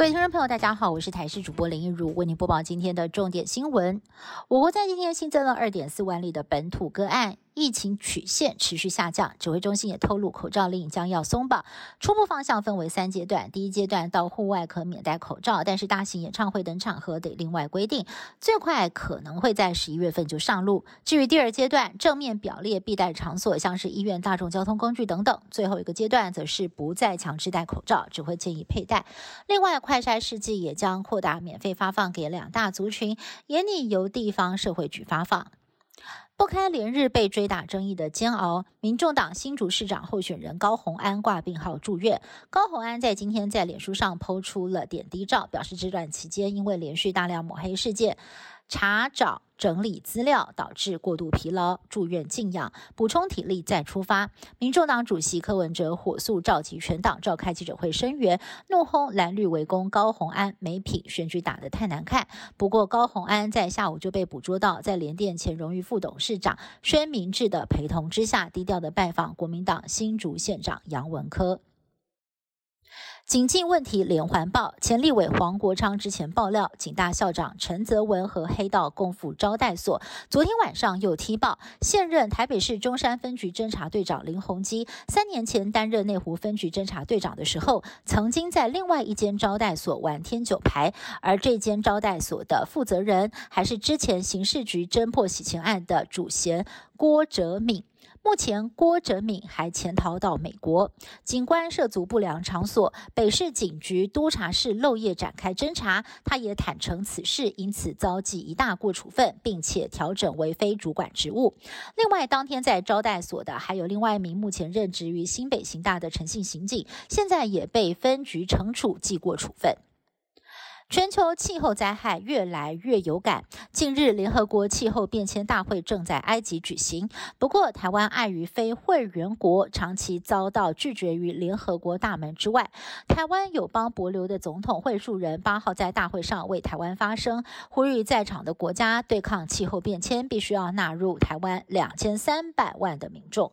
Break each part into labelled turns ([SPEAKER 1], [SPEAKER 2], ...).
[SPEAKER 1] 各位听众朋友，大家好，我是台视主播林一如，为您播报今天的重点新闻。我国在今天新增了二点四万例的本土个案。疫情曲线持续下降，指挥中心也透露，口罩令将要松绑。初步方向分为三阶段，第一阶段到户外可免戴口罩，但是大型演唱会等场合得另外规定，最快可能会在十一月份就上路。至于第二阶段，正面表列必戴场所，像是医院、大众交通工具等等。最后一个阶段则是不再强制戴口罩，只会建议佩戴。另外，快筛试剂也将扩大免费发放给两大族群，也拟由地方社会局发放。不堪连日被追打争议的煎熬，民众党新竹市长候选人高虹安挂病号住院。高虹安在今天在脸书上抛出了点滴照，表示这段期间因为连续大量抹黑事件。查找整理资料导致过度疲劳，住院静养，补充体力再出发。民众党主席柯文哲火速召集全党召开记者会声援，怒轰蓝绿围攻高虹安没品，选举打得太难看。不过高虹安在下午就被捕捉到在联电前荣誉副董事市长宣明志的陪同之下，低调的拜访国民党新竹县长杨文科。警禁问题连环爆，前立委黄国昌之前爆料，警大校长陈泽文和黑道共赴招待所。昨天晚上又踢爆，现任台北市中山分局侦查队长林鸿基，三年前担任内湖分局侦查队长的时候，曾经在另外一间招待所玩天九牌，而这间招待所的负责人，还是之前刑事局侦破洗钱案的主嫌郭哲敏。目前，郭哲敏还潜逃到美国。警官涉足不良场所，北市警局督察室漏夜展开侦查，他也坦诚此事，因此遭记一大过处分，并且调整为非主管职务。另外，当天在招待所的还有另外一名目前任职于新北刑大的诚信刑警，现在也被分局惩处记过处分。全球气候灾害越来越有感。近日，联合国气候变迁大会正在埃及举行。不过，台湾碍于非会员国，长期遭到拒绝于联合国大门之外。台湾友邦博流的总统会数人八号在大会上为台湾发声，呼吁在场的国家对抗气候变迁，必须要纳入台湾两千三百万的民众。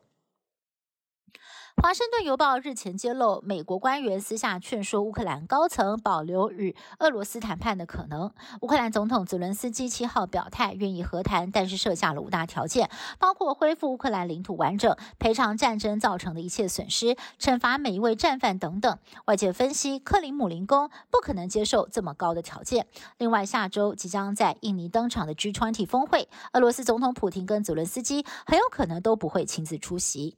[SPEAKER 1] 华盛顿邮报日前揭露，美国官员私下劝说乌克兰高层保留与俄罗斯谈判的可能。乌克兰总统泽伦斯基七号表态愿意和谈，但是设下了五大条件，包括恢复乌克兰领土完整、赔偿战争造成的一切损失、惩罚每一位战犯等等。外界分析，克林姆林宫不可能接受这么高的条件。另外，下周即将在印尼登场的 G20 峰会，俄罗斯总统普京跟泽伦斯基很有可能都不会亲自出席。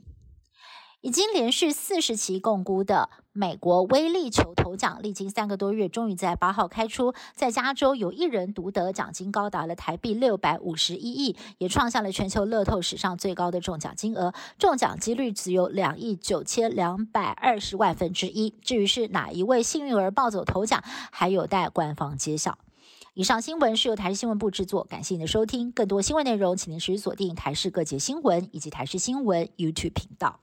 [SPEAKER 1] 已经连续四十期共估的美国威力球头奖，历经三个多月，终于在八号开出，在加州有一人独得，奖金高达了台币六百五十一亿，也创下了全球乐透史上最高的中奖金额，中奖几率只有两亿九千两百二十万分之一。至于是哪一位幸运儿抱走头奖，还有待官方揭晓。以上新闻是由台视新闻部制作，感谢您的收听。更多新闻内容，请您持续锁定台视各节新闻以及台视新闻 YouTube 频道。